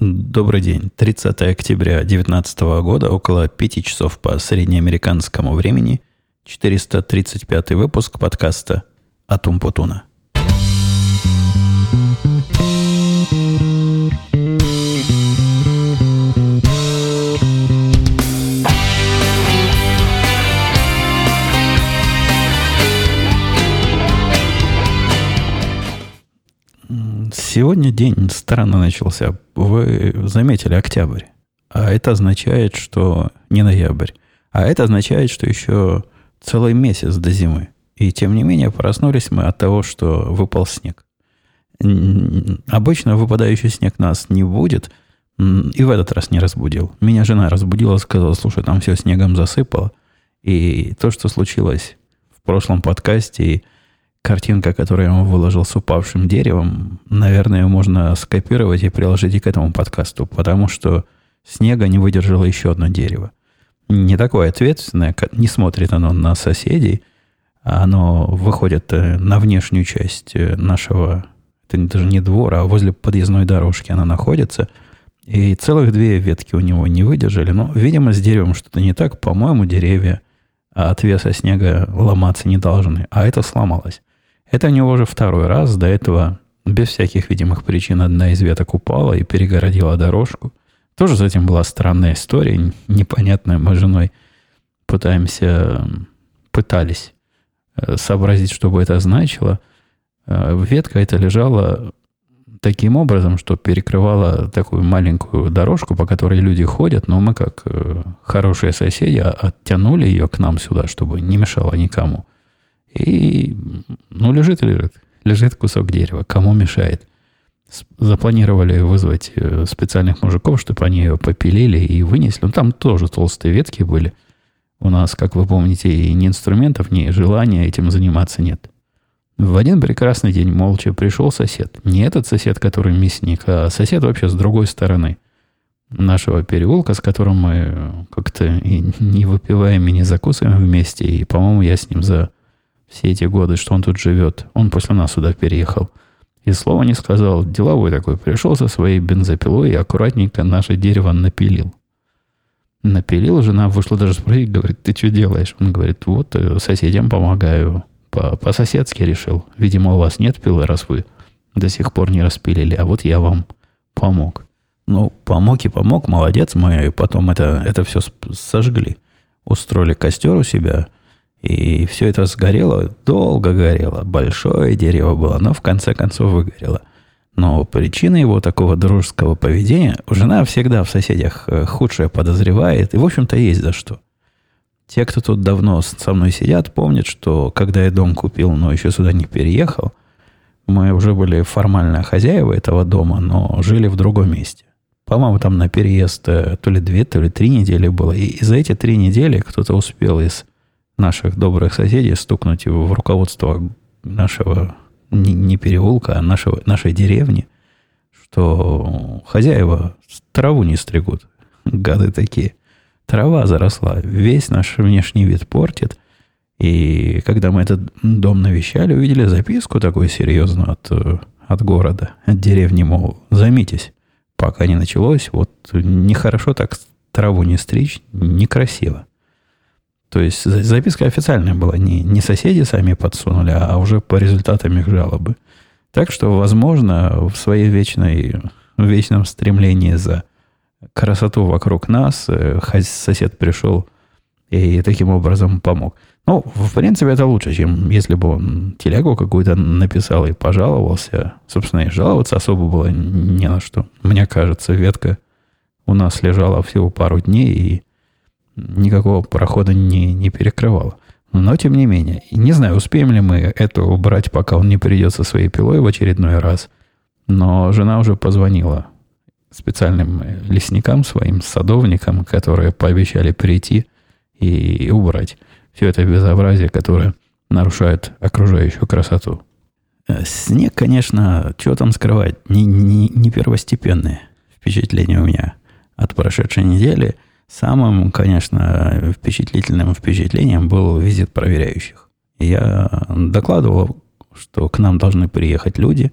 Добрый день. 30 октября 2019 года, около 5 часов по среднеамериканскому времени, 435 выпуск подкаста «Атум Путуна». Сегодня день странно начался. Вы заметили октябрь. А это означает, что не ноябрь. А это означает, что еще целый месяц до зимы. И тем не менее проснулись мы от того, что выпал снег. Обычно выпадающий снег нас не будет, и в этот раз не разбудил. Меня жена разбудила, сказала, слушай, там все снегом засыпало. И то, что случилось в прошлом подкасте, картинка, которую я вам выложил с упавшим деревом, наверное, можно скопировать и приложить и к этому подкасту, потому что снега не выдержало еще одно дерево. Не такое ответственное, не смотрит оно на соседей, а оно выходит э, на внешнюю часть э, нашего, это даже не двора, а возле подъездной дорожки она находится, и целых две ветки у него не выдержали. Но, видимо, с деревом что-то не так. По-моему, деревья от веса снега ломаться не должны. А это сломалось. Это у него уже второй раз. До этого без всяких видимых причин одна из веток упала и перегородила дорожку. Тоже с этим была странная история, непонятная. Мы с женой пытаемся, пытались э, сообразить, что бы это значило. Э, ветка эта лежала таким образом, что перекрывала такую маленькую дорожку, по которой люди ходят, но мы, как э, хорошие соседи, оттянули ее к нам сюда, чтобы не мешало никому. И, ну, лежит лежит. Лежит кусок дерева. Кому мешает? Запланировали вызвать э, специальных мужиков, чтобы они ее попилили и вынесли. Ну, там тоже толстые ветки были. У нас, как вы помните, и ни инструментов, ни желания этим заниматься нет. В один прекрасный день молча пришел сосед. Не этот сосед, который мясник, а сосед вообще с другой стороны нашего переулка, с которым мы как-то и не выпиваем, и не закусываем вместе. И, по-моему, я с ним за все эти годы, что он тут живет. Он после нас сюда переехал. И слова не сказал. Деловой такой. Пришел со своей бензопилой и аккуратненько наше дерево напилил. Напилил, жена вышла даже спросить, говорит, ты что делаешь? Он говорит, вот э, соседям помогаю. По- по-соседски решил. Видимо, у вас нет пилы, раз вы до сих пор не распилили, а вот я вам помог. Ну, помог и помог, молодец, мы потом это, это все сожгли. Устроили костер у себя – и все это сгорело, долго горело. Большое дерево было, но в конце концов выгорело. Но причина его такого дружеского поведения, жена всегда в соседях э, худшее подозревает, и, в общем-то, есть за что. Те, кто тут давно со мной сидят, помнят, что когда я дом купил, но еще сюда не переехал, мы уже были формально хозяева этого дома, но жили в другом месте. По-моему, там на переезд э, то ли две, то ли три недели было. И за эти три недели кто-то успел из наших добрых соседей стукнуть в руководство нашего не, не переулка, а нашего, нашей деревни, что хозяева траву не стригут. Гады такие. Трава заросла, весь наш внешний вид портит. И когда мы этот дом навещали, увидели записку такую серьезную от, от города, от деревни, мол, займитесь, пока не началось, вот нехорошо так траву не стричь, некрасиво. То есть записка официальная была, не, не соседи сами подсунули, а уже по результатам их жалобы. Так что, возможно, в своей вечной, вечном стремлении за красоту вокруг нас э, сосед пришел и таким образом помог. Ну, в принципе, это лучше, чем если бы он телегу какую-то написал и пожаловался. Собственно, и жаловаться особо было не на что. Мне кажется, ветка у нас лежала всего пару дней, и никакого прохода не, не перекрывало. Но тем не менее, не знаю, успеем ли мы это убрать, пока он не придет со своей пилой в очередной раз. Но жена уже позвонила специальным лесникам своим, садовникам, которые пообещали прийти и убрать все это безобразие, которое нарушает окружающую красоту. Э, снег, конечно, что там скрывать, не, не, не первостепенное впечатление у меня от прошедшей недели – Самым, конечно, впечатлительным впечатлением был визит проверяющих. Я докладывал, что к нам должны приехать люди,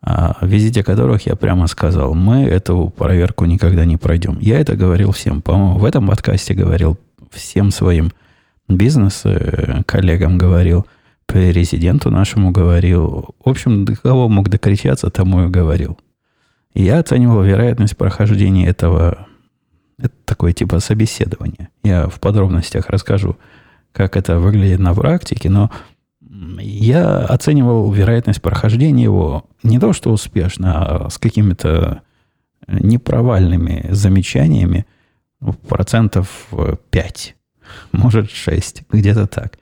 о визите которых я прямо сказал, мы эту проверку никогда не пройдем. Я это говорил всем. По-моему, в этом подкасте говорил всем своим бизнес-коллегам говорил, президенту нашему говорил. В общем, до кого мог докричаться, тому и говорил. я оценивал вероятность прохождения этого это такое типа собеседование. Я в подробностях расскажу, как это выглядит на практике, но я оценивал вероятность прохождения его не то, что успешно, а с какими-то непровальными замечаниями процентов 5, может 6, где-то так.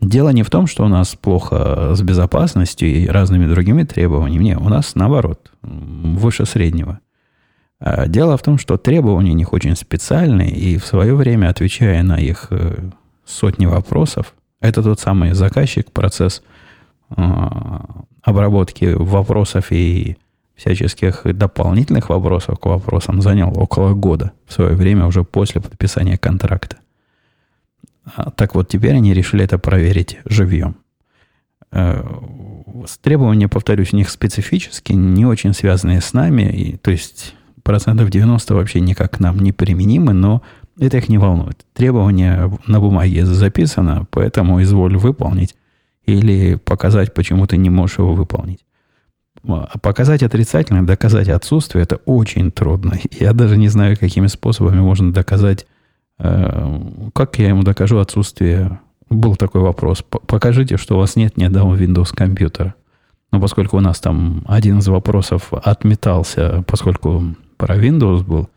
Дело не в том, что у нас плохо с безопасностью и разными другими требованиями. Нет, у нас наоборот, выше среднего – дело в том, что требования у них очень специальные, и в свое время, отвечая на их э, сотни вопросов, это тот самый заказчик, процесс а, обработки вопросов и всяческих дополнительных вопросов к вопросам занял около года в свое время, уже после подписания контракта. А, так вот, теперь они решили это проверить живьем. Э, требования, повторюсь, у них специфические, не очень связанные с нами, и, то есть процентов 90 вообще никак к нам не применимы, но это их не волнует. Требование на бумаге записано, поэтому изволь выполнить или показать, почему ты не можешь его выполнить. А показать отрицательно, доказать отсутствие, это очень трудно. Я даже не знаю, какими способами можно доказать, э, как я ему докажу отсутствие. Был такой вопрос. Покажите, что у вас нет ни одного Windows компьютера. Но поскольку у нас там один из вопросов отметался, поскольку про Windows был.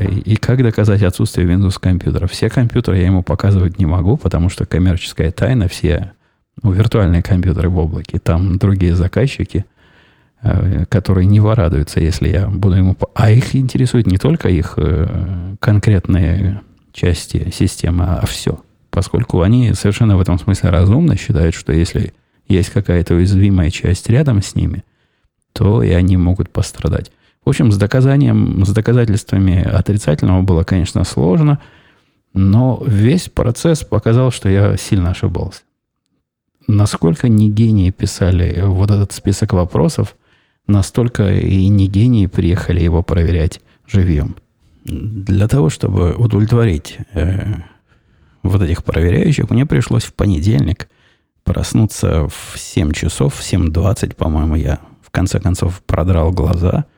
И, как доказать отсутствие Windows компьютера? Все компьютеры я ему показывать не могу, потому что коммерческая тайна, все ну, виртуальные компьютеры в облаке, там другие заказчики, э, которые не порадуются, если я буду ему... А их интересует не только их э, конкретные части системы, а все. Поскольку они совершенно в этом смысле разумно считают, что если есть какая-то уязвимая часть рядом с ними, то и они могут пострадать. Общем, с доказанием, с доказательствами отрицательного было, конечно, сложно, но весь процесс показал, что я сильно ошибался. Насколько не гении писали вот этот список вопросов, настолько и не гении приехали его проверять живьем. Для того, чтобы удовлетворить э, вот этих проверяющих, мне пришлось в понедельник проснуться в 7 часов, в 7.20, по-моему, я в конце концов продрал глаза –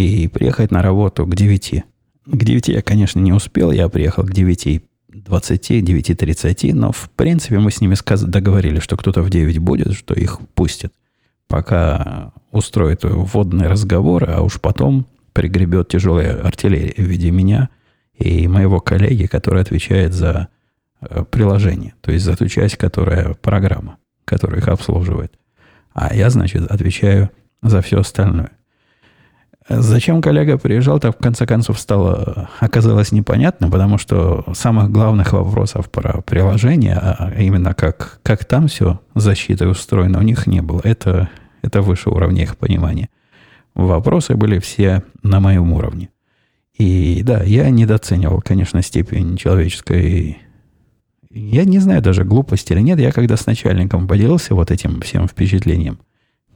и приехать на работу к 9. К 9 я, конечно, не успел, я приехал к 9 20, 9.30, но в принципе мы с ними договорились, что кто-то в 9 будет, что их пустят. Пока устроит вводные разговоры, а уж потом пригребет тяжелая артиллерия в виде меня и моего коллеги, который отвечает за э, приложение, то есть за ту часть, которая программа, которая их обслуживает. А я, значит, отвечаю за все остальное. Зачем коллега приезжал, так в конце концов стало, оказалось непонятно, потому что самых главных вопросов про приложение, а именно как, как там все защитой устроено, у них не было. Это, это выше уровня их понимания. Вопросы были все на моем уровне. И да, я недооценивал, конечно, степень человеческой... Я не знаю даже, глупости или нет. Я когда с начальником поделился вот этим всем впечатлением –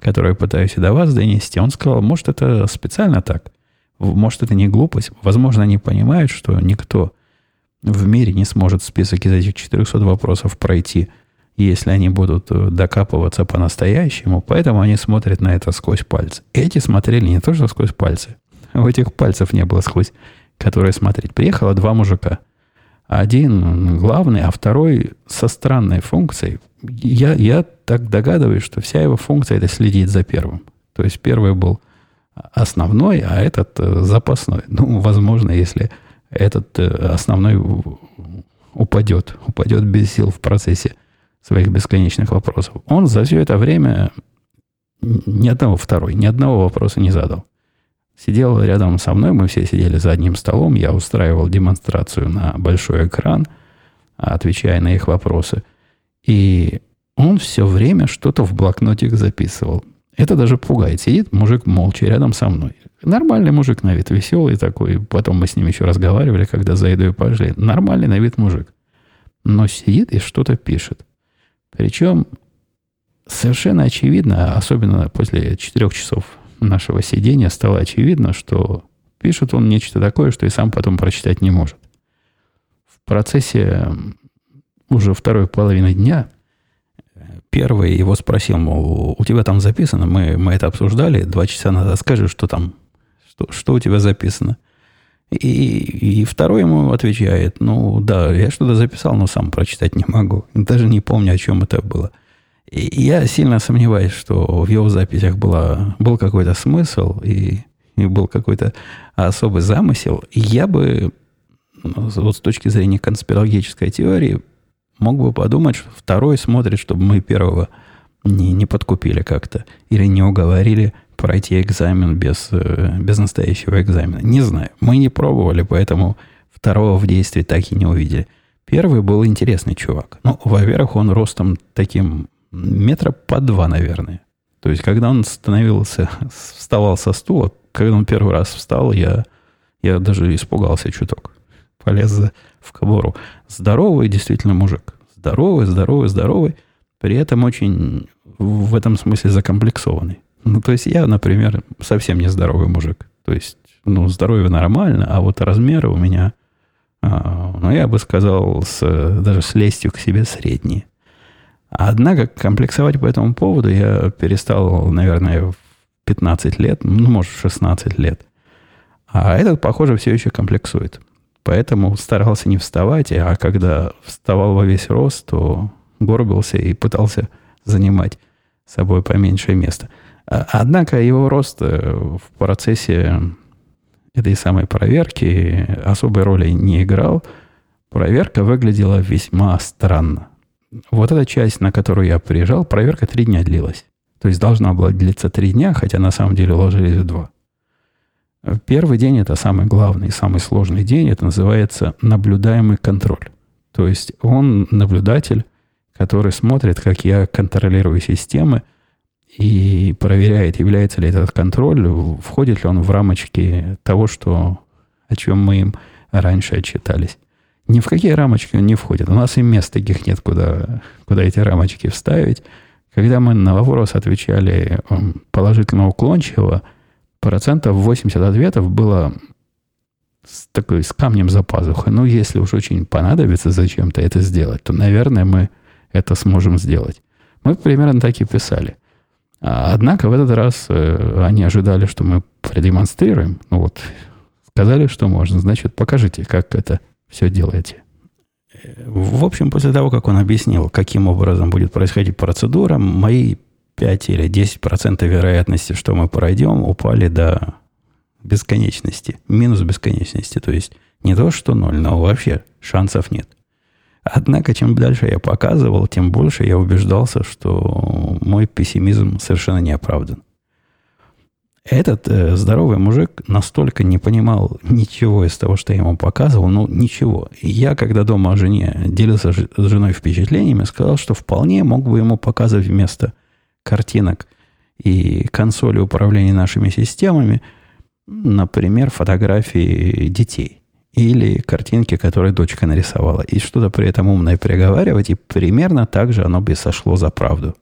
которую пытаюсь и до вас донести, он сказал, может, это специально так. Может, это не глупость. Возможно, они понимают, что никто в мире не сможет список из этих 400 вопросов пройти, если они будут э, докапываться по-настоящему. Поэтому они смотрят на это сквозь пальцы. Эти смотрели не то, что сквозь пальцы. У этих пальцев не было сквозь, которые смотреть. Приехало два мужика. Один главный, а второй со странной функцией я, я так догадываюсь, что вся его функция это следить за первым. То есть первый был основной, а этот э, запасной. Ну, возможно, если этот э, основной упадет, упадет без сил в процессе своих бесконечных вопросов. Он за все это время ни одного второй, ни одного вопроса не задал. Сидел рядом со мной, мы все сидели за одним столом, я устраивал демонстрацию на большой экран, отвечая на их вопросы – и он все время что-то в блокнотик записывал. Это даже пугает. Сидит мужик молча рядом со мной. Нормальный мужик на вид, веселый такой. Потом мы с ним еще разговаривали, когда за едой пошли. Нормальный на вид мужик. Но сидит и что-то пишет. Причем совершенно очевидно, особенно после четырех часов нашего сидения, стало очевидно, что пишет он нечто такое, что и сам потом прочитать не может. В процессе уже второй половины дня первый его спросил, мол, у тебя там записано, мы, мы это обсуждали два часа назад, скажи, что там, что, что у тебя записано. И, и второй ему отвечает, ну да, я что-то записал, но сам прочитать не могу. Даже не помню, о чем это было. И я сильно сомневаюсь, что в его записях была, был какой-то смысл и, и был какой-то особый замысел. Я бы, ну, вот с точки зрения конспирологической теории, мог бы подумать, что второй смотрит, чтобы мы первого не, не подкупили как-то или не уговорили пройти экзамен без, э, без настоящего экзамена. Не знаю. Мы не пробовали, поэтому второго в действии так и не увидели. Первый был интересный чувак. Ну, во-первых, он ростом таким метра по два, наверное. То есть, когда он становился, вставал со стула, когда он первый раз встал, я, я даже испугался чуток. Полез в кобуру. Здоровый действительно мужик. Здоровый, здоровый, здоровый. При этом очень в этом смысле закомплексованный. Ну, то есть я, например, совсем не здоровый мужик. То есть, ну, здоровье нормально, а вот размеры у меня, а, ну, я бы сказал, с, даже с лестью к себе средние. Однако комплексовать по этому поводу я перестал, наверное, в 15 лет, ну, может, в 16 лет. А этот, похоже, все еще комплексует. Поэтому старался не вставать, а когда вставал во весь рост, то горбился и пытался занимать собой поменьшее место – а, однако его рост э, в процессе этой самой проверки особой роли не играл. Проверка выглядела весьма странно. Вот эта часть, на которую я приезжал, проверка три дня длилась. То есть должна была длиться три дня, хотя на самом деле уложились в два. Первый день это самый главный, самый сложный день. Это называется наблюдаемый контроль. То есть он наблюдатель, который смотрит, как я контролирую системы – и проверяет, является ли этот контроль, входит ли он в рамочки того, что, о чем мы им раньше отчитались. Ни в какие рамочки он не входит. У нас и мест таких нет, куда, куда эти рамочки вставить. Когда мы на вопрос отвечали положительно уклончиво, процентов 80 ответов было с, такой, с камнем за пазухой. Ну, если уж очень понадобится зачем-то это сделать, то, наверное, мы это сможем сделать. Мы примерно так и писали. А, однако в этот раз э, они ожидали, что мы продемонстрируем. Ну вот, сказали, что можно. Значит, покажите, как это все делаете. В общем, после того, как он объяснил, каким образом будет происходить процедура, мои 5 или 10% вероятности, что мы пройдем, упали до бесконечности. Минус бесконечности. То есть не то, что ноль, но вообще шансов нет. Однако, чем дальше я показывал, тем больше я убеждался, что мой пессимизм совершенно не оправдан. Этот э, здоровый мужик настолько не понимал ничего из того, что я ему показывал, ну ничего. И я, когда дома о жене делился с женой впечатлениями, сказал, что вполне мог бы ему показывать вместо картинок и консоли управления нашими системами, например, фотографии детей или картинки, которые дочка нарисовала, и что-то при этом умное приговаривать, и примерно так же оно бы сошло за правду.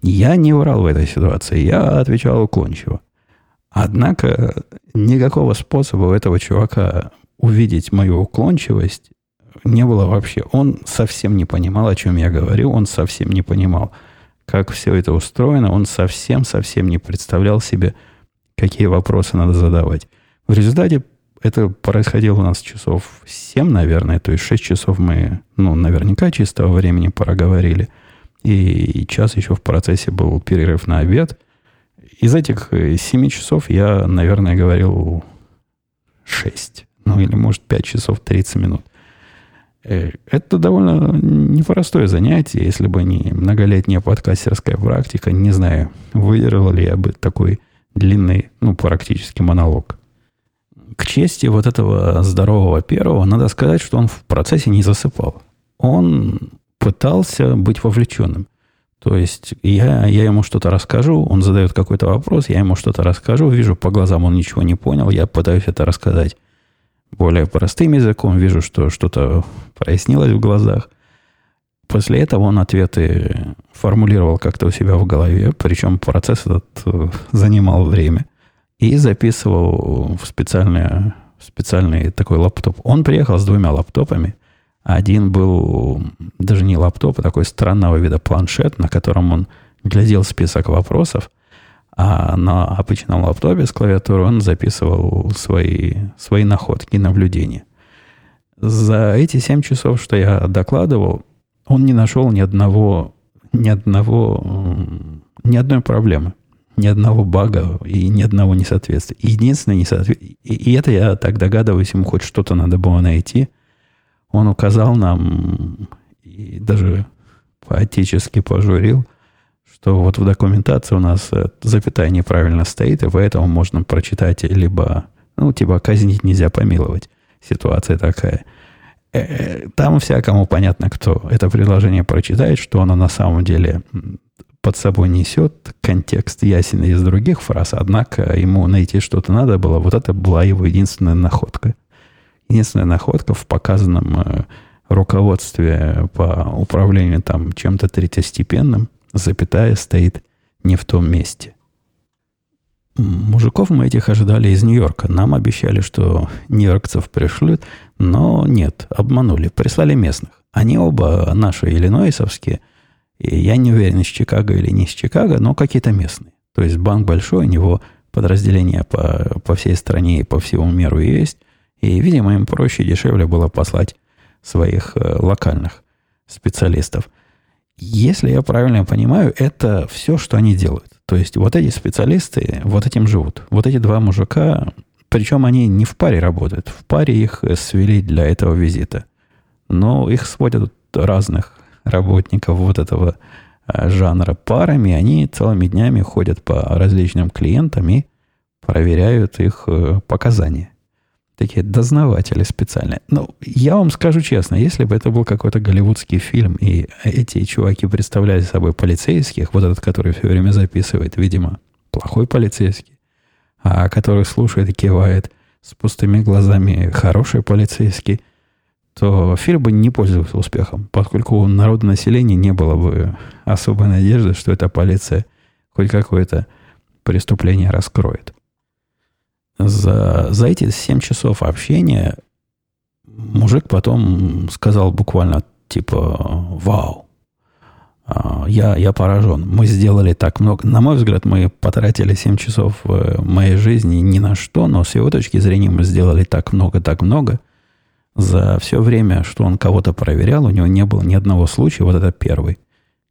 Я не врал в этой ситуации, я отвечал уклончиво. Однако никакого способа у этого чувака увидеть мою уклончивость не было вообще. Он совсем не понимал, о чем я говорю, он совсем не понимал, как все это устроено, он совсем-совсем не представлял себе, какие вопросы надо задавать. В результате это происходило у нас часов 7, наверное, то есть 6 часов мы, ну, наверняка чистого времени проговорили. И час еще в процессе был перерыв на обед. Из этих 7 э, часов я, наверное, говорил 6. Ну, или, может, 5 часов 30 минут. Э, это довольно непростое занятие, если бы не многолетняя подкастерская практика. Не знаю, выдержал ли я бы такой длинный, ну, практически монолог к чести вот этого здорового первого, надо сказать, что он в процессе не засыпал. Он пытался быть вовлеченным. То есть я, я ему что-то расскажу, он задает какой-то вопрос, я ему что-то расскажу, вижу по глазам, он ничего не понял, я пытаюсь это рассказать более простым языком, вижу, что что-то прояснилось в глазах. После этого он ответы формулировал как-то у себя в голове, причем процесс этот э, занимал время, и записывал в специальный, специальный такой лаптоп. Он приехал с двумя лаптопами. Один был даже не лаптоп, а такой странного вида планшет, на котором он глядел список вопросов, а на обычном лаптопе с клавиатуры он записывал свои, свои находки, наблюдения. За эти 7 часов, что я докладывал, он не нашел ни одного, ни одного, ни одной проблемы, ни одного бага и ни одного несоответствия. Единственное несоответствие, и, и это я так догадываюсь, ему хоть что-то надо было найти. Он указал нам и даже по-отечески пожурил, что вот в документации у нас э, запятая неправильно стоит, и поэтому можно прочитать либо, ну, типа, казнить нельзя помиловать. Ситуация такая – Э, там всякому понятно, кто это приложение прочитает, что оно на самом деле под собой несет. Контекст ясен из других фраз, однако ему найти что-то надо было. Вот это была его единственная находка. Единственная находка в показанном э, руководстве по управлению там чем-то третьестепенным, запятая стоит не в том месте. Мужиков мы этих ожидали из Нью-Йорка. Нам обещали, что нью-йоркцев пришлют, но нет, обманули, прислали местных. Они оба наши иллинойсовские. И я не уверен, из Чикаго или не из Чикаго, но какие-то местные. То есть банк большой, у него подразделения по, по всей стране и по всему миру есть. И, видимо, им проще и дешевле было послать своих э, локальных специалистов. Если я правильно понимаю, это все, что они делают. То есть вот эти специалисты вот этим живут. Вот эти два мужика, причем они не в паре работают. В паре их свели для этого визита. Но их сводят разных работников вот этого а, жанра парами. Они целыми днями ходят по различным клиентам и проверяют их э, показания такие дознаватели специальные. Ну, я вам скажу честно, если бы это был какой-то голливудский фильм, и эти чуваки представляли собой полицейских, вот этот, который все время записывает, видимо, плохой полицейский, а который слушает и кивает с пустыми глазами хороший полицейский, то фильм бы не пользовался успехом, поскольку у народного населения не было бы особой надежды, что эта полиция хоть какое-то преступление раскроет за, за эти 7 часов общения мужик потом сказал буквально типа «Вау!» а, я, я поражен. Мы сделали так много. На мой взгляд, мы потратили 7 часов моей жизни ни на что, но с его точки зрения мы сделали так много, так много. За все время, что он кого-то проверял, у него не было ни одного случая, вот это первый,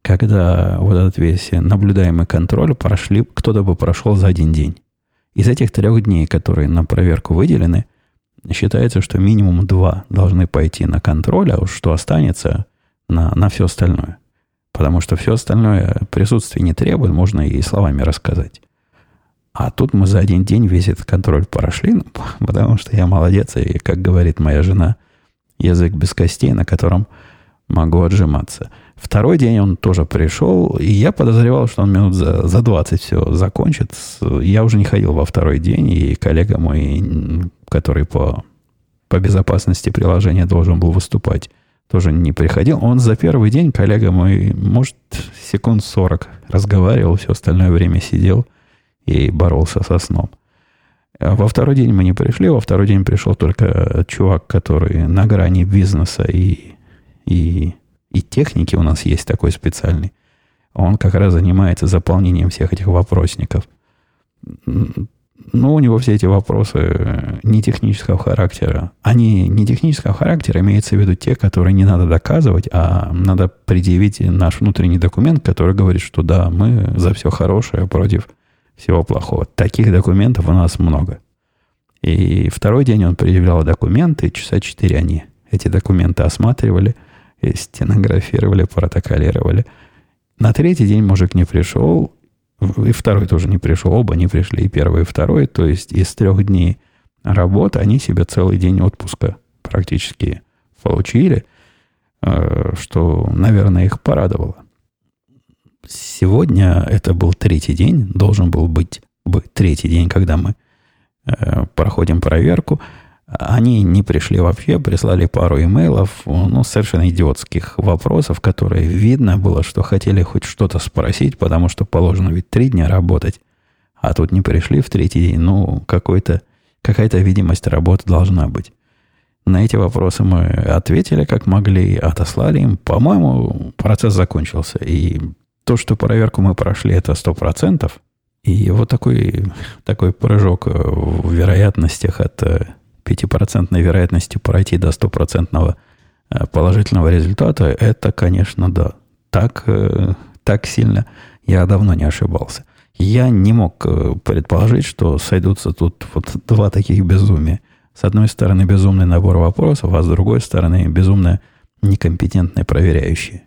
когда вот этот весь наблюдаемый контроль прошли, кто-то бы прошел за один день. Из этих трех дней, которые на проверку выделены, считается, что минимум два должны пойти на контроль, а уж что останется на, на все остальное. Потому что все остальное присутствие не требует, можно и словами рассказать. А тут мы за один день весь этот контроль прошли, ну, потому что я молодец, и, как говорит моя жена, язык без костей, на котором могу отжиматься – Второй день он тоже пришел, и я подозревал, что он минут за, за 20 все закончит. Я уже не ходил во второй день, и коллега мой, который по, по безопасности приложения должен был выступать, тоже не приходил. Он за первый день, коллега мой, может, секунд 40 разговаривал, все остальное время сидел и боролся со сном. А во второй день мы не пришли, во второй день пришел только чувак, который на грани бизнеса и, и и техники у нас есть такой специальный. Он как раз занимается заполнением всех этих вопросников. Но у него все эти вопросы не технического характера. Они не технического характера, имеется в виду те, которые не надо доказывать, а надо предъявить наш внутренний документ, который говорит, что да, мы за все хорошее против всего плохого. Таких документов у нас много. И второй день он предъявлял документы, часа четыре они эти документы осматривали – стенографировали, протоколировали. На третий день мужик не пришел, и второй тоже не пришел, оба не пришли, и первый, и второй. То есть из трех дней работы они себе целый день отпуска практически получили, э, что, наверное, их порадовало. Сегодня это был третий день, должен был быть, быть третий день, когда мы э, проходим проверку. Они не пришли вообще, прислали пару имейлов, ну, совершенно идиотских вопросов, которые видно было, что хотели хоть что-то спросить, потому что положено ведь три дня работать, а тут не пришли в третий день. Ну, какой-то, какая-то видимость работы должна быть. На эти вопросы мы ответили как могли, отослали им. По-моему, процесс закончился. И то, что проверку мы прошли, это сто процентов. И вот такой, такой прыжок в вероятностях от 5% вероятностью пройти до стопроцентного э, положительного результата, это, конечно, да. Так, э, так сильно я давно не ошибался. Я не мог э, предположить, что сойдутся тут вот два таких безумия. С одной стороны, безумный набор вопросов, а с другой стороны, безумно некомпетентные проверяющие.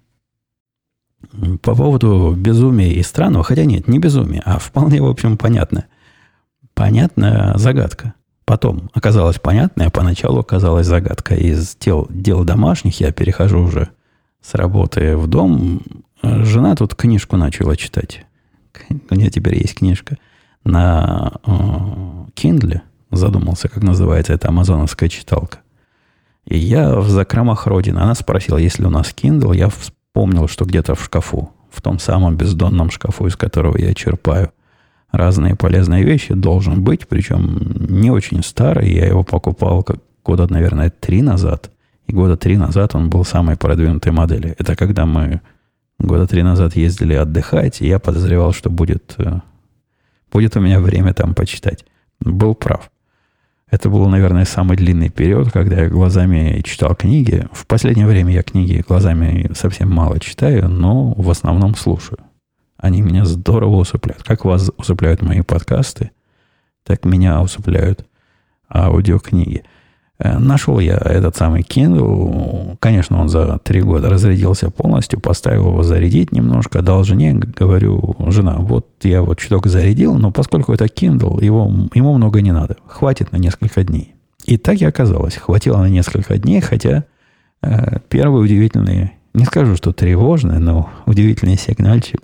По поводу безумия и странного, хотя нет, не безумие, а вполне, в общем, понятно. Понятная загадка. Потом оказалось понятно, а поначалу оказалась загадка. Из дел, дел домашних я перехожу уже с работы в дом. Жена тут книжку начала читать. У нее теперь есть книжка на э, Kindle. Задумался, как называется эта амазоновская читалка. И я в закромах родины. Она спросила, есть ли у нас Kindle. Я вспомнил, что где-то в шкафу, в том самом бездонном шкафу, из которого я черпаю разные полезные вещи, должен быть, причем не очень старый. Я его покупал как года, наверное, три назад. И года три назад он был самой продвинутой модели. Это когда мы года три назад ездили отдыхать, и я подозревал, что будет, э, будет у меня время там почитать. Был прав. Это был, наверное, самый длинный период, когда я глазами читал книги. В последнее время я книги глазами совсем мало читаю, но в основном слушаю. Они меня здорово усыпляют. Как вас усыпляют мои подкасты, так меня усыпляют аудиокниги. Э, нашел я этот самый Kindle. Конечно, он за три года разрядился полностью. Поставил его зарядить немножко. Дал жене, говорю, жена, вот я вот чуток зарядил, но поскольку это Kindle, его, ему много не надо. Хватит на несколько дней. И так и оказалось. Хватило на несколько дней, хотя э, первый удивительный, не скажу, что тревожный, но удивительный сигнальчик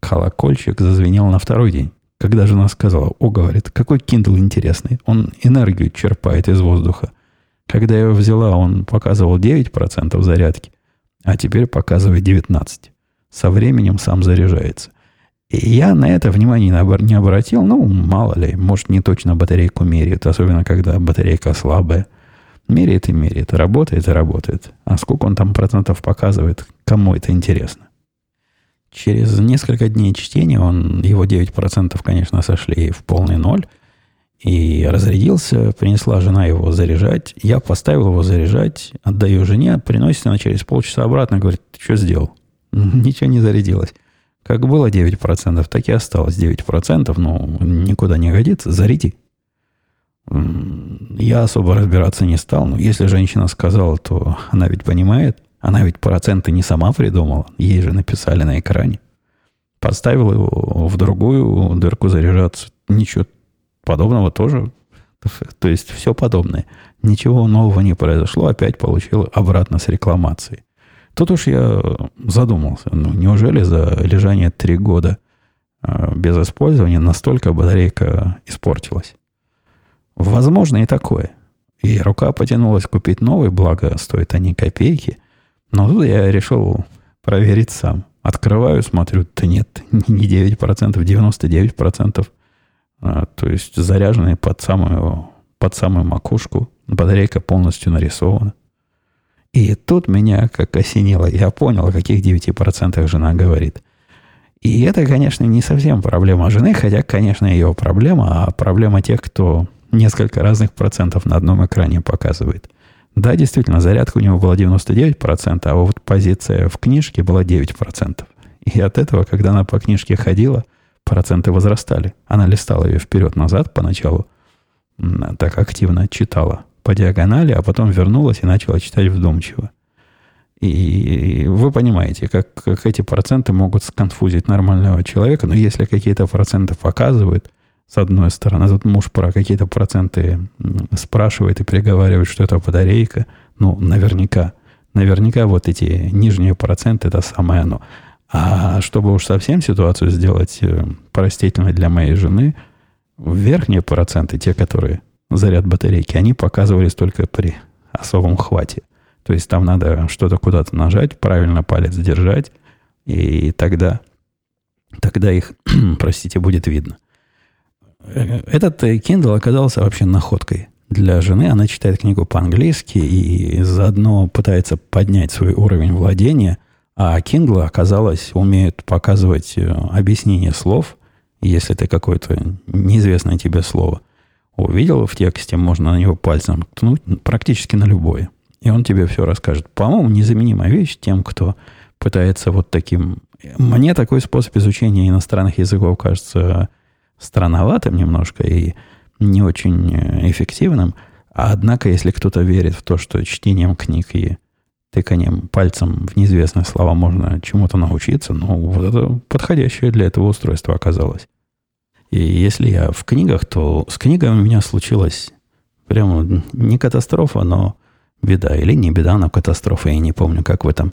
Колокольчик зазвенел на второй день. Когда жена сказала, о, говорит, какой Kindle интересный, он энергию черпает из воздуха. Когда я его взяла, он показывал 9% зарядки, а теперь показывает 19%. Со временем сам заряжается. И я на это внимание не обратил. Ну, мало ли, может, не точно батарейку меряет, особенно когда батарейка слабая. Меряет и меряет, работает и работает. А сколько он там процентов показывает, кому это интересно. Через несколько дней чтения он, его 9%, конечно, сошли в полный ноль. И разрядился, принесла жена его заряжать. Я поставил его заряжать, отдаю жене, приносит она через полчаса обратно, говорит, ты что сделал? Ничего не зарядилось. Как было 9%, так и осталось 9%, ну, никуда не годится, заряди. Я особо разбираться не стал, но если женщина сказала, то она ведь понимает. Она ведь проценты не сама придумала. Ей же написали на экране. Поставил его в другую дырку заряжаться. Ничего подобного тоже. То есть все подобное. Ничего нового не произошло. Опять получил обратно с рекламацией. Тут уж я задумался. Ну, неужели за лежание три года а, без использования настолько батарейка испортилась? Возможно и такое. И рука потянулась купить новый, благо стоят они копейки. Но тут я решил проверить сам. Открываю, смотрю, да нет, не 9%, 99%. А, то есть заряженный под самую, под самую макушку. Батарейка полностью нарисована. И тут меня как осенило. Я понял, о каких 9% жена говорит. И это, конечно, не совсем проблема жены, хотя, конечно, ее проблема, а проблема тех, кто несколько разных процентов на одном экране показывает. Да, действительно, зарядка у него была 99%, а вот позиция в книжке была 9%. И от этого, когда она по книжке ходила, проценты возрастали. Она листала ее вперед-назад поначалу, так активно читала по диагонали, а потом вернулась и начала читать вдумчиво. И вы понимаете, как, как эти проценты могут сконфузить нормального человека. Но если какие-то проценты показывают, с одной стороны. Тут муж про какие-то проценты спрашивает и приговаривает, что это батарейка. Ну, наверняка. Наверняка вот эти нижние проценты – это самое оно. А чтобы уж совсем ситуацию сделать э, простительной для моей жены, верхние проценты, те, которые заряд батарейки, они показывались только при особом хвате. То есть там надо что-то куда-то нажать, правильно палец держать, и тогда, тогда их, простите, будет видно. Этот Kindle оказался вообще находкой для жены. Она читает книгу по-английски и заодно пытается поднять свой уровень владения. А Kindle, оказалось, умеет показывать э, объяснение слов, если ты какое-то неизвестное тебе слово увидел в тексте, можно на него пальцем ткнуть практически на любое. И он тебе все расскажет. По-моему, незаменимая вещь тем, кто пытается вот таким... Мне такой способ изучения иностранных языков кажется странноватым немножко и не очень э, эффективным. Однако, если кто-то верит в то, что чтением книг и тыканием пальцем в неизвестные слова можно чему-то научиться, ну, вот это подходящее для этого устройство оказалось. И если я в книгах, то с книгами у меня случилась прямо не катастрофа, но беда. Или не беда, но катастрофа. Я не помню, как в этом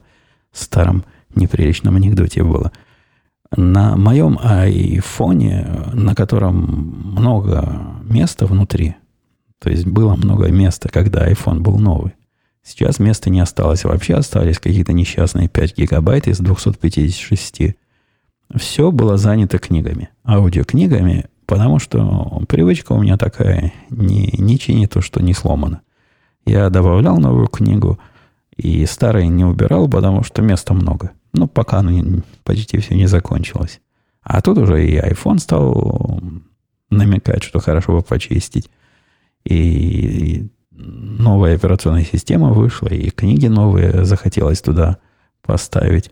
старом неприличном анекдоте было. На моем айфоне, на котором много места внутри, то есть было много места, когда iPhone был новый. Сейчас места не осталось вообще, остались какие-то несчастные 5 гигабайт из 256. Все было занято книгами, аудиокнигами, потому что привычка у меня такая, не, не чини то, что не сломано. Я добавлял новую книгу, и старые не убирал, потому что места много. Ну, пока оно почти все не закончилось. А тут уже и iPhone стал намекать, что хорошо бы почистить. И новая операционная система вышла, и книги новые захотелось туда поставить.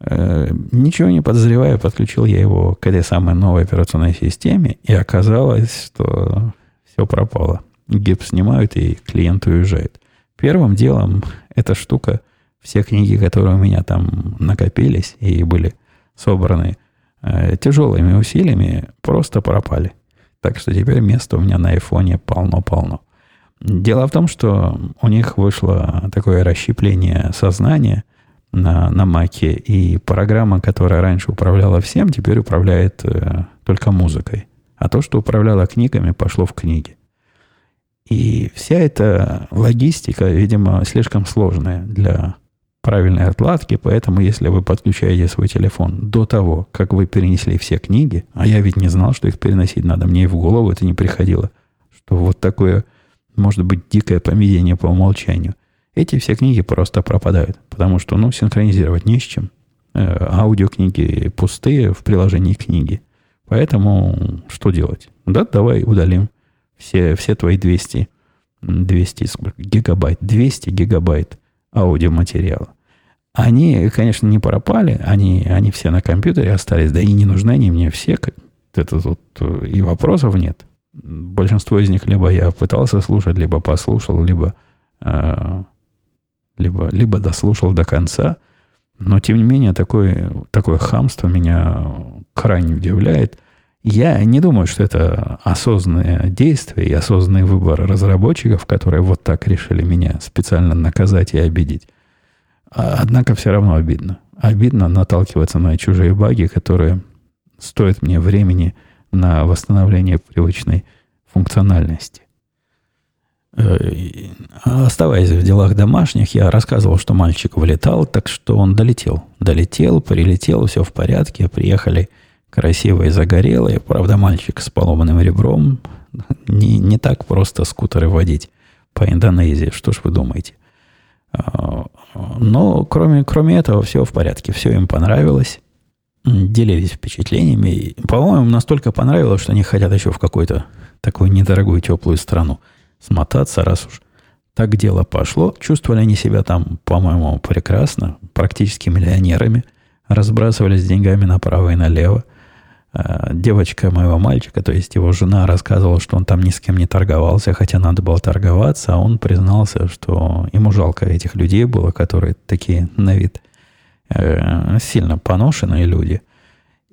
Э, ничего не подозревая, подключил я его к этой самой новой операционной системе, и оказалось, что все пропало. Гип снимают, и клиент уезжает. Первым делом эта штука, все книги, которые у меня там накопились и были собраны э, тяжелыми усилиями, просто пропали. Так что теперь места у меня на айфоне полно-полно. Дело в том, что у них вышло такое расщепление сознания на, на Маке, и программа, которая раньше управляла всем, теперь управляет э, только музыкой. А то, что управляло книгами, пошло в книги. И вся эта логистика, видимо, слишком сложная для правильной отладки, поэтому если вы подключаете свой телефон до того, как вы перенесли все книги, а я ведь не знал, что их переносить надо, мне и в голову это не приходило, что вот такое может быть дикое поведение по умолчанию. Эти все книги просто пропадают, потому что, ну, синхронизировать не с чем. Э, аудиокниги пустые в приложении книги. Поэтому что делать? Да, давай удалим все, все твои 200, 200 гигабайт, 200 гигабайт аудиоматериала. Они, конечно, не пропали, они, они все на компьютере остались, да и не нужны они мне все. Это тут и вопросов нет. Большинство из них либо я пытался слушать, либо послушал, либо, э, либо, либо дослушал до конца. Но, тем не менее, такое, такое хамство меня крайне удивляет. Я не думаю, что это осознанное действие и осознанный выбор разработчиков, которые вот так решили меня специально наказать и обидеть. А, однако все равно обидно. Обидно наталкиваться на чужие баги, которые стоят мне времени – на восстановление привычной функциональности. Э, оставаясь в делах домашних, я рассказывал, что мальчик вылетал, так что он долетел. Долетел, прилетел, все в порядке. Приехали красивые, загорелые. Правда, мальчик с поломанным ребром. Не, не так просто скутеры водить по Индонезии. Что ж вы думаете? Э, но кроме, кроме этого, все в порядке. Все им понравилось делились впечатлениями. По-моему, настолько понравилось, что они хотят еще в какую-то такую недорогую теплую страну смотаться, раз уж так дело пошло. Чувствовали они себя там, по-моему, прекрасно, практически миллионерами, разбрасывались деньгами направо и налево. А, девочка моего мальчика, то есть его жена, рассказывала, что он там ни с кем не торговался, хотя надо было торговаться, а он признался, что ему жалко этих людей было, которые такие на вид – э, сильно поношенные люди.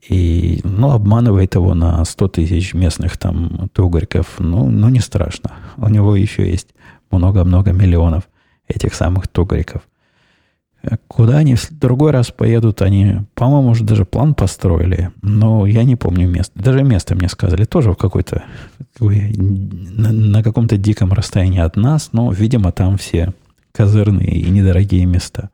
И, ну, обманывает его на 100 тысяч местных там тугриков. Ну, ну, не страшно. У него еще есть много-много миллионов этих самых тугриков. Куда они в другой раз поедут, они, по-моему, уже даже план построили, но я не помню место. Даже место мне сказали, тоже в какой-то, на, на каком-то диком расстоянии от нас, но, видимо, там все козырные и недорогие места.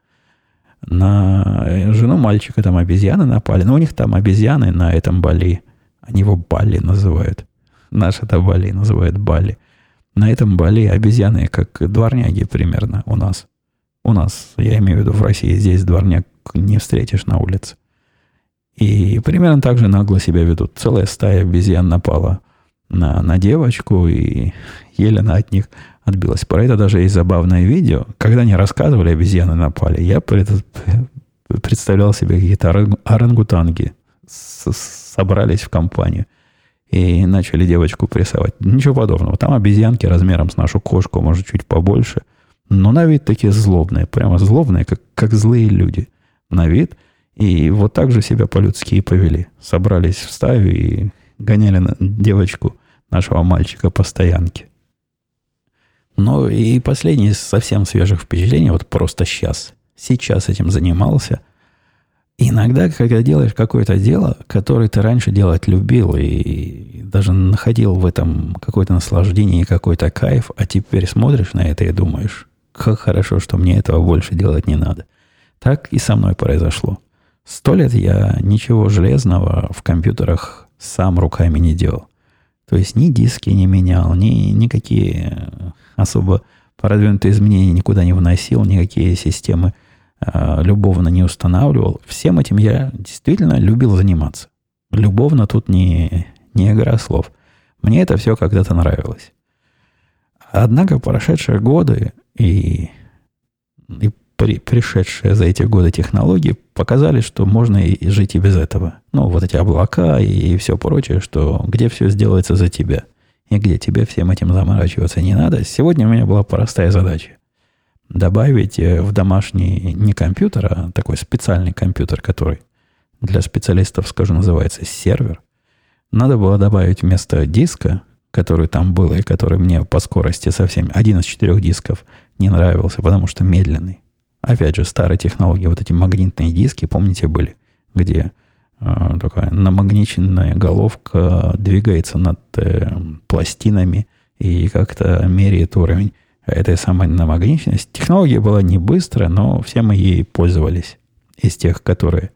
На жену мальчика там обезьяны напали, но у них там обезьяны на этом Бали. Они его Бали называют. Наш это Бали называют Бали. На этом Бали обезьяны как дворняги примерно у нас – у нас, я имею в виду в России, здесь дворняк не встретишь на улице. И примерно так же нагло себя ведут. Целая стая обезьян напала на, на девочку, и еле она от них отбилась. Про это даже есть забавное видео. Когда они рассказывали, обезьяны напали, я представлял себе какие-то орангутанги собрались в компанию и начали девочку прессовать. Ничего подобного. Там обезьянки размером с нашу кошку, может, чуть побольше – но на вид такие злобные, прямо злобные, как, как злые люди на вид. И вот так же себя по-людски и повели. Собрались в стаю и гоняли на девочку нашего мальчика по стоянке. Ну и последнее из совсем свежих впечатлений, вот просто сейчас. Сейчас этим занимался. Иногда, когда делаешь какое-то дело, которое ты раньше делать любил и даже находил в этом какое-то наслаждение и какой-то кайф, а теперь смотришь на это и думаешь, как хорошо, что мне этого больше делать не надо. Так и со мной произошло. Сто лет я ничего железного в компьютерах сам руками не делал. То есть ни диски не менял, ни никакие особо продвинутые изменения никуда не вносил, никакие системы э, любовно не устанавливал. Всем этим я действительно любил заниматься. Любовно тут не, не игра слов. Мне это все когда-то нравилось. Однако прошедшие годы и, и при, пришедшие за эти годы технологии показали, что можно и жить и без этого. Ну, вот эти облака и, все прочее, что где все сделается за тебя. И где тебе всем этим заморачиваться не надо. Сегодня у меня была простая задача. Добавить э, в домашний не компьютер, а такой специальный компьютер, который для специалистов, скажу, называется сервер. Надо было добавить вместо диска, который там был и который мне по скорости совсем, один из четырех дисков – не нравился, потому что медленный. Опять же, старые технологии, вот эти магнитные диски, помните, были, где э, такая намагниченная головка двигается над э, пластинами и как-то меряет уровень этой самой намагниченности. Технология была не быстрая, но все мы ей пользовались. Из тех, которые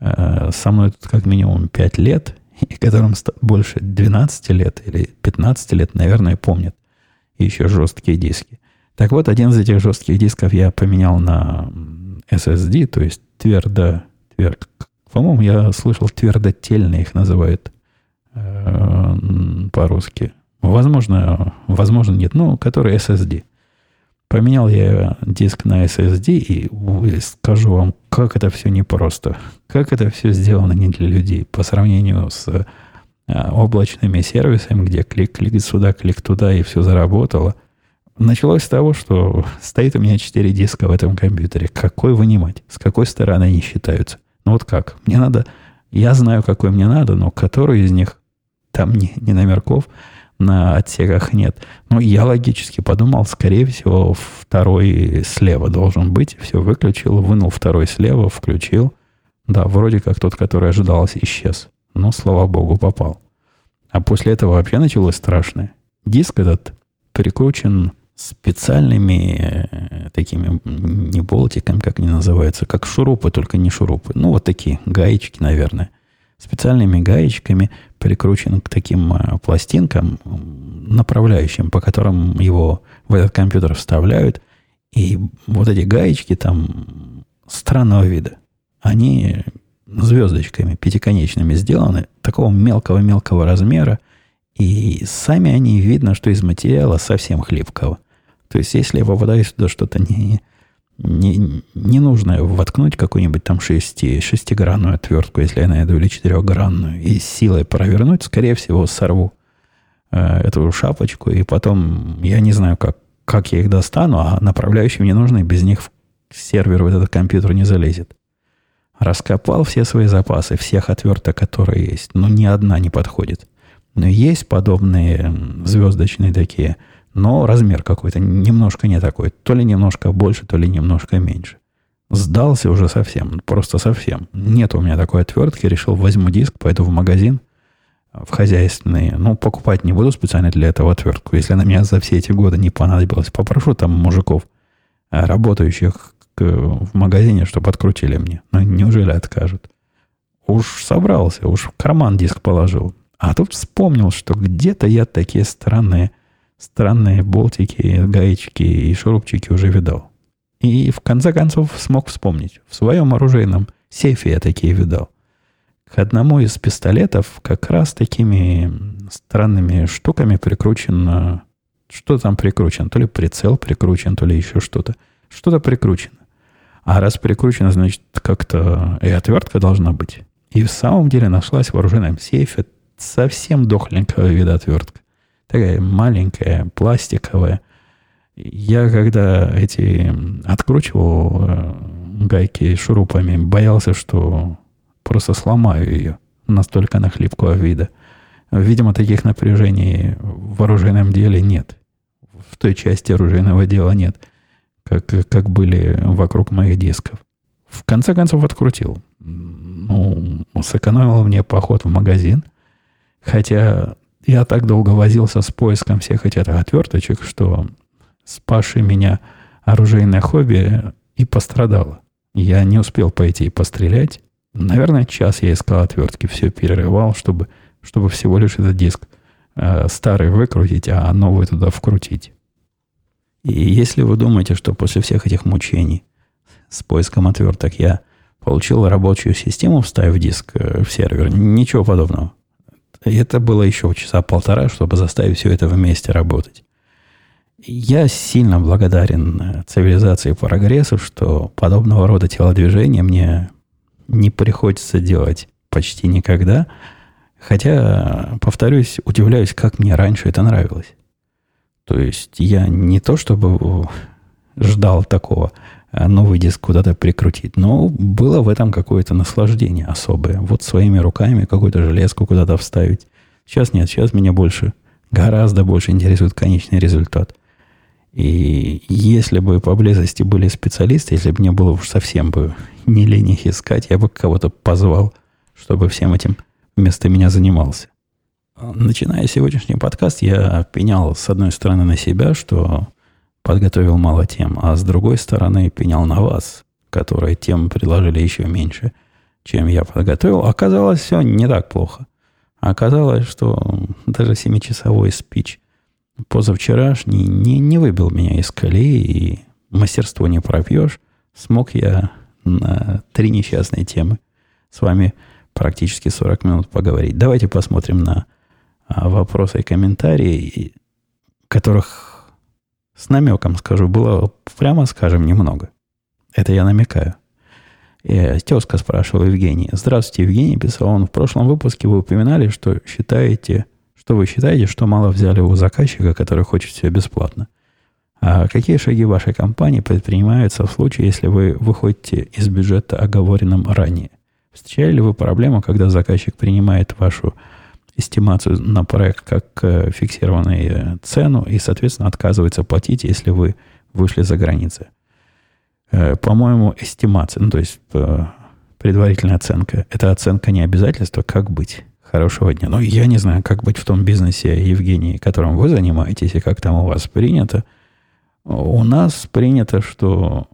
э, со мной тут как минимум 5 лет, и которым больше 12 лет или 15 лет, наверное, помнят еще жесткие диски. Так вот, один из этих жестких дисков я поменял на SSD, то есть твердо... тверд, по-моему, я слышал, твердотельные их называют э, по-русски. Возможно, возможно, нет. Ну, который SSD. Поменял я диск на SSD и скажу вам, как это все непросто. Как это все сделано не для людей по сравнению с э, облачными сервисами, где клик-клик сюда, клик туда, и все заработало – Началось с того, что стоит у меня 4 диска в этом компьютере. Какой вынимать? С какой стороны они считаются? Ну вот как? Мне надо... Я знаю, какой мне надо, но который из них там не, не номерков на отсеках нет. Но я логически подумал, скорее всего, второй слева должен быть. Все выключил, вынул второй слева, включил. Да, вроде как тот, который ожидался, исчез. Но, слава богу, попал. А после этого вообще началось страшное. Диск этот прикручен специальными э, такими не болтиками, как они называются, как шурупы, только не шурупы. Ну, вот такие гаечки, наверное. Специальными гаечками прикручен к таким э, пластинкам, направляющим, по которым его в этот компьютер вставляют. И вот эти гаечки там странного вида. Они звездочками пятиконечными сделаны, такого мелкого-мелкого размера. И сами они видно, что из материала совсем хлипкого – то есть, если я попадаю сюда что-то не, не, не нужно воткнуть какую-нибудь там шести, шестигранную отвертку, если я найду, или четырехгранную, и силой провернуть, скорее всего, сорву э, эту шапочку, и потом я не знаю, как, как я их достану, а направляющие мне нужны, без них в сервер в этот компьютер не залезет. Раскопал все свои запасы, всех отверток, которые есть, но ни одна не подходит. Но есть подобные звездочные такие но размер какой-то немножко не такой. То ли немножко больше, то ли немножко меньше. Сдался уже совсем, просто совсем. Нет у меня такой отвертки, решил возьму диск, пойду в магазин, в хозяйственный. Ну, покупать не буду специально для этого отвертку. Если она мне за все эти годы не понадобилась, попрошу там мужиков, э, работающих в магазине, чтобы открутили мне. Ну, неужели откажут? Уж собрался, уж в карман диск положил. А тут вспомнил, что где-то я такие странные, странные болтики, гаечки и шурупчики уже видал. И в конце концов смог вспомнить. В своем оружейном сейфе я такие видал. К одному из пистолетов как раз такими странными штуками прикручено... Что там прикручено? То ли прицел прикручен, то ли еще что-то. Что-то прикручено. А раз прикручено, значит, как-то и отвертка должна быть. И в самом деле нашлась в оружейном сейфе совсем дохленького вида отвертка. Такая маленькая, пластиковая. Я когда эти откручивал э, гайки шурупами, боялся, что просто сломаю ее. Настолько она хлипкого вида. Видимо, таких напряжений в оружейном деле нет. В той части оружейного дела нет, как, как были вокруг моих дисков. В конце концов открутил. Ну, сэкономил мне поход в магазин. Хотя я так долго возился с поиском всех этих отверточек, что спасший меня оружейное хобби и пострадало. Я не успел пойти и пострелять. Наверное, час я искал отвертки, все перерывал, чтобы, чтобы всего лишь этот диск э, старый выкрутить, а новый туда вкрутить. И если вы думаете, что после всех этих мучений с поиском отверток я получил рабочую систему, вставив диск э, в сервер, ничего подобного. Это было еще часа полтора, чтобы заставить все это вместе работать. Я сильно благодарен э, цивилизации прогрессу, что подобного рода телодвижения мне не приходится делать почти никогда. Хотя, повторюсь, удивляюсь, как мне раньше это нравилось. То есть я не то чтобы ждал такого э, новый диск куда-то прикрутить, но было в этом какое-то наслаждение особое. Вот своими руками какую-то железку куда-то вставить. Сейчас нет, сейчас меня больше, гораздо больше интересует конечный результат. И если бы поблизости были специалисты, если бы мне было уж совсем бы не лень их искать, я бы кого-то позвал, чтобы всем этим вместо меня занимался. Начиная сегодняшний подкаст, я пенял с одной стороны на себя, что подготовил мало тем, а с другой стороны пенял на вас, которые тем предложили еще меньше, чем я подготовил. Оказалось, все не так плохо. Оказалось, что даже семичасовой спич – позавчерашний не, не выбил меня из колеи, и мастерство не пропьешь. Смог я на три несчастные темы с вами практически 40 минут поговорить. Давайте посмотрим на а, вопросы и комментарии, которых с намеком скажу, было, прямо скажем, немного. Это я намекаю. И тезка спрашивала Евгений. Здравствуйте, Евгений. Писал он в прошлом выпуске. Вы упоминали, что считаете что вы считаете, что мало взяли у заказчика, который хочет все бесплатно? А какие шаги вашей компании предпринимаются в случае, если вы выходите из бюджета, оговоренным ранее? Встречали ли вы проблему, когда заказчик принимает вашу эстимацию на проект как э, фиксированную цену и, соответственно, отказывается платить, если вы вышли за границы? Э, по-моему, эстимация, ну, то есть э, предварительная оценка, это оценка не обязательства, как быть? Хорошего дня. Ну, я не знаю, как быть в том бизнесе, Евгений, которым вы занимаетесь, и как там у вас принято. У нас принято, что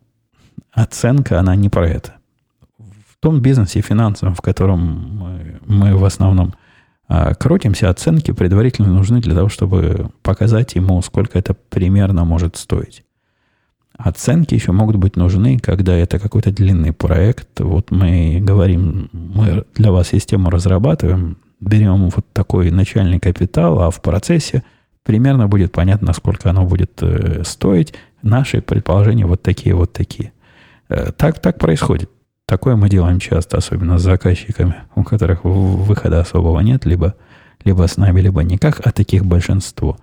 оценка, она не про это. В том бизнесе финансовом, в котором мы, мы в основном крутимся, оценки предварительно нужны для того, чтобы показать ему, сколько это примерно может стоить. Оценки еще могут быть нужны, когда это какой-то длинный проект. Вот мы говорим, мы для вас систему разрабатываем, берем вот такой начальный капитал, а в процессе примерно будет понятно, сколько оно будет э, стоить. Наши предположения вот такие, вот такие. Э, так, так происходит. Такое мы делаем часто, особенно с заказчиками, у которых выхода особого нет, либо, либо с нами, либо никак, а таких большинство.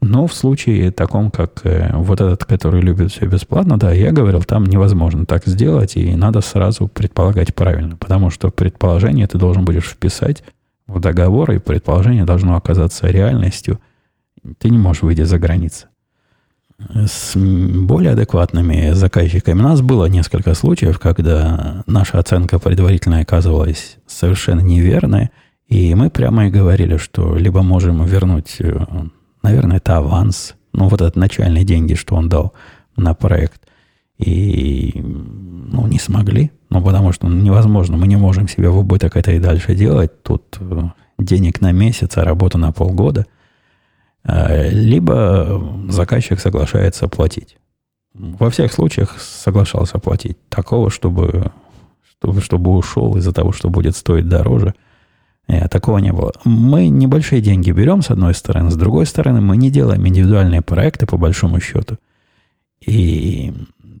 Но в случае таком, как э, вот этот, который любит все бесплатно, да, я говорил, там невозможно так сделать, и надо сразу предполагать правильно, потому что предположение ты должен будешь вписать в договор, и предположение должно оказаться реальностью. Ты не можешь выйти за границы. С более адекватными заказчиками. У нас было несколько случаев, когда наша оценка предварительная оказывалась совершенно неверной, и мы прямо и говорили, что либо можем вернуть, э, наверное, это аванс, ну, вот этот начальные деньги, что он дал на проект, и ну, не смогли, ну, потому что невозможно, мы не можем себе в убыток это и дальше делать. Тут э, денег на месяц, а работа на полгода – либо заказчик соглашается платить. Во всех случаях соглашался платить. Такого, чтобы, чтобы, чтобы ушел из-за того, что будет стоить дороже. Э, такого не было. Мы небольшие деньги берем, с одной стороны. С другой стороны, мы не делаем индивидуальные проекты, по большому счету. И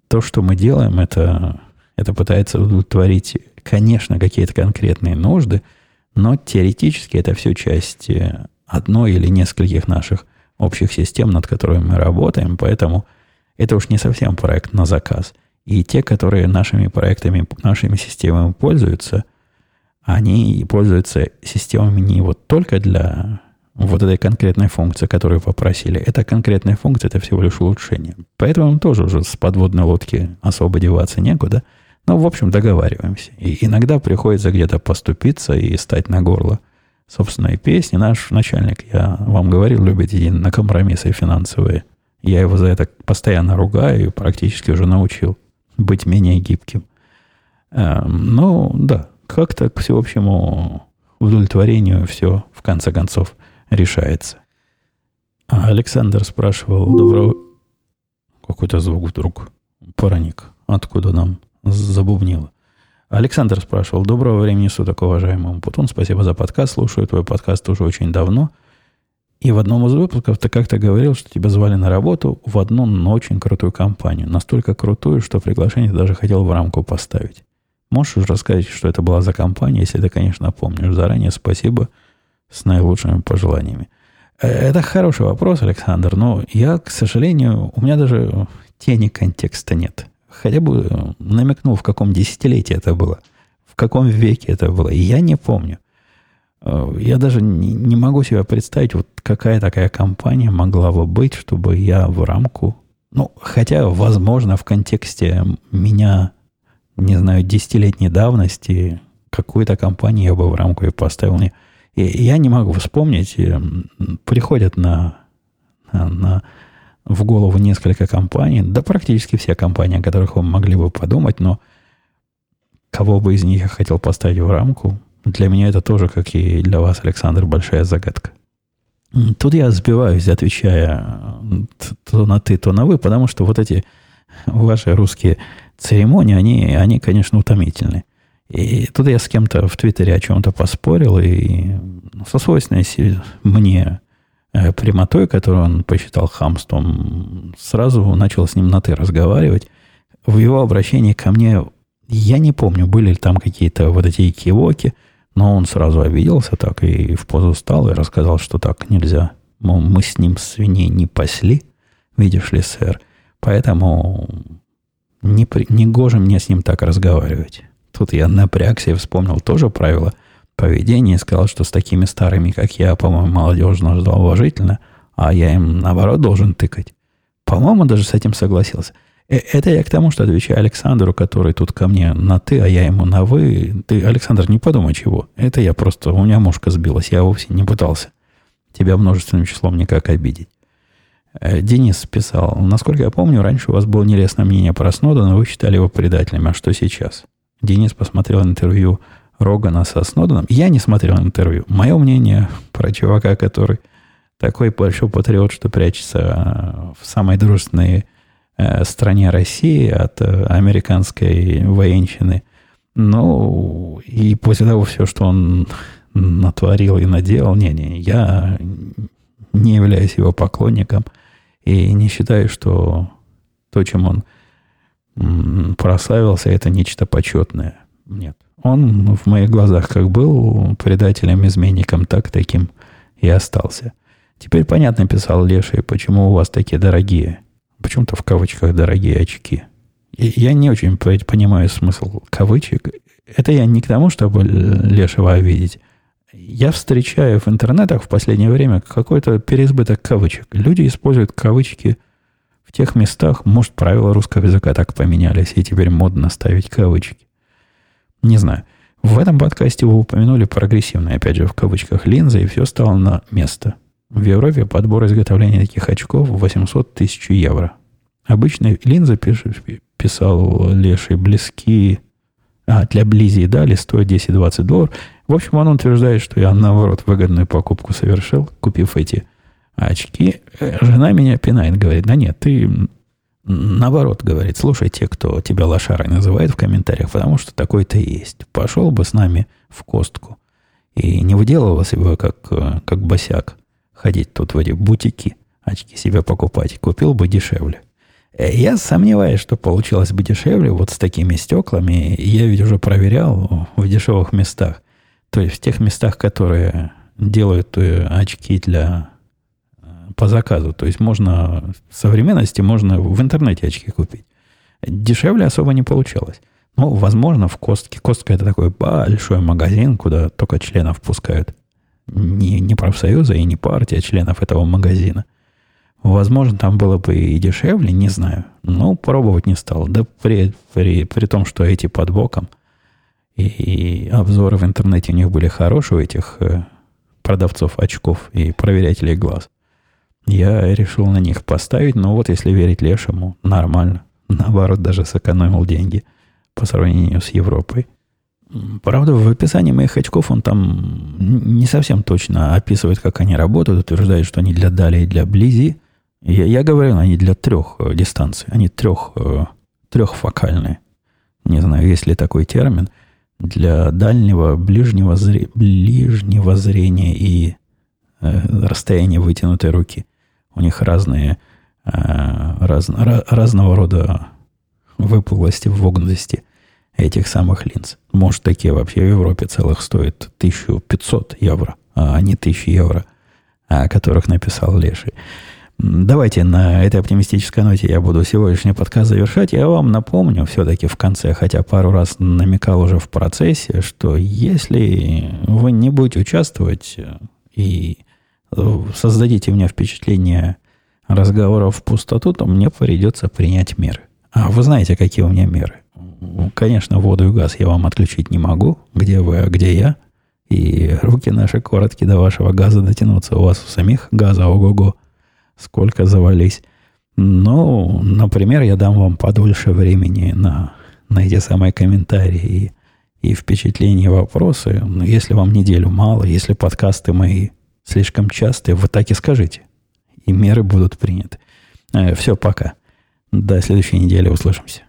то, что мы делаем, это, это пытается удовлетворить, конечно, какие-то конкретные нужды, но теоретически это все часть э, одной или нескольких наших общих систем, над которыми мы работаем, поэтому это уж не совсем проект на заказ. И те, которые нашими проектами, нашими системами пользуются, они пользуются системами не вот только для вот этой конкретной функции, которую попросили. Эта конкретная функция – это всего лишь улучшение. Поэтому тоже уже с подводной лодки особо деваться некуда. Но, в общем, договариваемся. И иногда приходится где-то поступиться и стать на горло собственной песни. Наш начальник, я вам говорил, любит идти на компромиссы финансовые. Я его за это постоянно ругаю и практически уже научил быть менее гибким. Эм, ну, да, как-то к всеобщему удовлетворению все, в конце концов, решается. А Александр спрашивал, доброго... Какой-то звук вдруг проник. Откуда нам забубнило? Александр спрашивал, доброго времени суток, уважаемый Путун, спасибо за подкаст, слушаю твой подкаст уже очень давно. И в одном из выпусков ты как-то говорил, что тебя звали на работу в одну, но очень крутую компанию. Настолько крутую, что приглашение даже хотел в рамку поставить. Можешь рассказать, что это была за компания, если ты, конечно, помнишь. Заранее спасибо с наилучшими пожеланиями. Э, это хороший вопрос, Александр, но я, к сожалению, у меня даже тени контекста нет хотя бы намекнул, в каком десятилетии это было, в каком веке это было. Я не помню. Э, я даже не могу себе представить, вот какая такая компания могла бы быть, чтобы я в рамку... Ну, хотя, возможно, в контексте меня, не знаю, десятилетней давности, какую-то компанию я бы в рамку и поставил. И я не могу вспомнить. Приходят на, на, на в голову несколько компаний, да практически все компании, о которых вы могли бы подумать, но кого бы из них я хотел поставить в рамку, для меня это тоже, как и для вас, Александр, большая загадка. Тут я сбиваюсь, отвечая то на ты, то на вы, потому что вот эти ваши русские церемонии, они, они конечно, утомительны. И тут я с кем-то в Твиттере о чем-то поспорил, и со свойственной мне прямотой, которую он посчитал хамством, сразу начал с ним на «ты» разговаривать. В его обращении ко мне, я не помню, были ли там какие-то вот эти кивоки, но он сразу обиделся так и в позу встал и рассказал, что так нельзя. Мол, мы с ним свиней не пасли, видишь ли, сэр, поэтому не, при, не гоже мне с ним так разговаривать. Тут я напрягся и вспомнил тоже правило – поведение и сказал, что с такими старыми, как я, по-моему, молодежь нужна уважительно, а я им, наоборот, должен тыкать. По-моему, даже с этим согласился. Э, это я к тому, что отвечаю Александру, который тут ко мне на «ты», а я ему на «вы». Ты, Александр, не подумай чего. Это я просто... У меня мушка сбилась. Я вовсе не пытался тебя множественным числом никак обидеть. Э, Денис писал, насколько я помню, раньше у вас было нелестное мнение про Снодена, вы считали его предателем. А что сейчас? Денис посмотрел интервью Рогана со Сноденом. Я не смотрел интервью. Мое мнение про чувака, который такой большой патриот, что прячется э, в самой дружественной э, стране России от э, американской военщины. Ну, и после того все, что он натворил и наделал, не-не, я не являюсь его поклонником и не считаю, что то, чем он прославился, это нечто почетное. Нет. Он в моих глазах как был предателем, изменником, так таким и остался. Теперь понятно, писал Леша, почему у вас такие дорогие, почему-то в кавычках дорогие очки. И я не очень понимаю смысл кавычек. Это я не к тому, чтобы Лешего обидеть. Я встречаю в интернетах в последнее время какой-то переизбыток кавычек. Люди используют кавычки В тех местах, может, правила русского языка так поменялись, и теперь модно ставить кавычки. Не знаю. В этом подкасте вы упомянули прогрессивные, опять же, в кавычках, линзы, и все стало на место. В Европе подбор изготовления таких очков 800 тысяч евро. Обычные линзы, писал Леший, близки а, для Близи дали, стоит 10-20 долларов. В общем, он утверждает, что я, наоборот, выгодную покупку совершил, купив эти очки. Э, жена меня пинает, говорит, да нет, ты наоборот, говорит, слушай те, кто тебя лошарой называет в комментариях, потому что такой-то есть. Пошел бы с нами в костку и не выделывался бы, как, э, как босяк, ходить тут в эти бутики, очки себе покупать. Купил бы дешевле. Э, я сомневаюсь, что получилось бы дешевле вот с такими стеклами. Я ведь уже проверял в дешевых местах. То есть в тех местах, которые делают э, очки для по заказу. То есть можно в современности можно в интернете очки купить. Дешевле особо не получалось. Ну, возможно, в Костке. Костка это такой большой магазин, куда только членов пускают. Не, не профсоюза и не партия членов этого магазина – Возможно, там было бы и дешевле, не знаю. Но пробовать не стал. Да при, при, при том, что эти под боком, и, и обзоры в интернете у них были хорошие, у этих э, продавцов очков и проверяителей глаз. Я решил на них поставить, но вот если верить Лешему, нормально. Наоборот, даже сэкономил деньги по сравнению с Европой. Правда, в описании моих очков он там не совсем точно описывает, как они работают, утверждает, что они для дали и для близи. Я, я говорил, они для трех э, дистанций. Они трех, э, трехфокальные. Не знаю, есть ли такой термин. Для дальнего, ближнего, зре, ближнего зрения и э, расстояния вытянутой руки. У них разные, э, раз, разного рода выпуклости, вогнутости этих самых линз. Может, такие вообще в Европе целых стоят 1500 евро, а не 1000 евро, о которых написал Леший. Давайте на этой оптимистической ноте я буду сегодняшний подкаст завершать. Я вам напомню все-таки в конце, хотя пару раз намекал уже в процессе, что если вы не будете участвовать и создадите у меня впечатление разговоров в пустоту, то мне придется принять меры. А вы знаете, какие у меня меры? Конечно, воду и газ я вам отключить не могу. Где вы, а где я? И руки наши короткие до вашего газа дотянуться. У вас у самих газа ого-го сколько завались. Ну, например, я дам вам подольше времени на, на эти самые комментарии и, и впечатления, вопросы. Если вам неделю мало, если подкасты мои слишком частые, вы так и скажите. И меры будут приняты. Э, Все, пока. До следующей недели услышимся.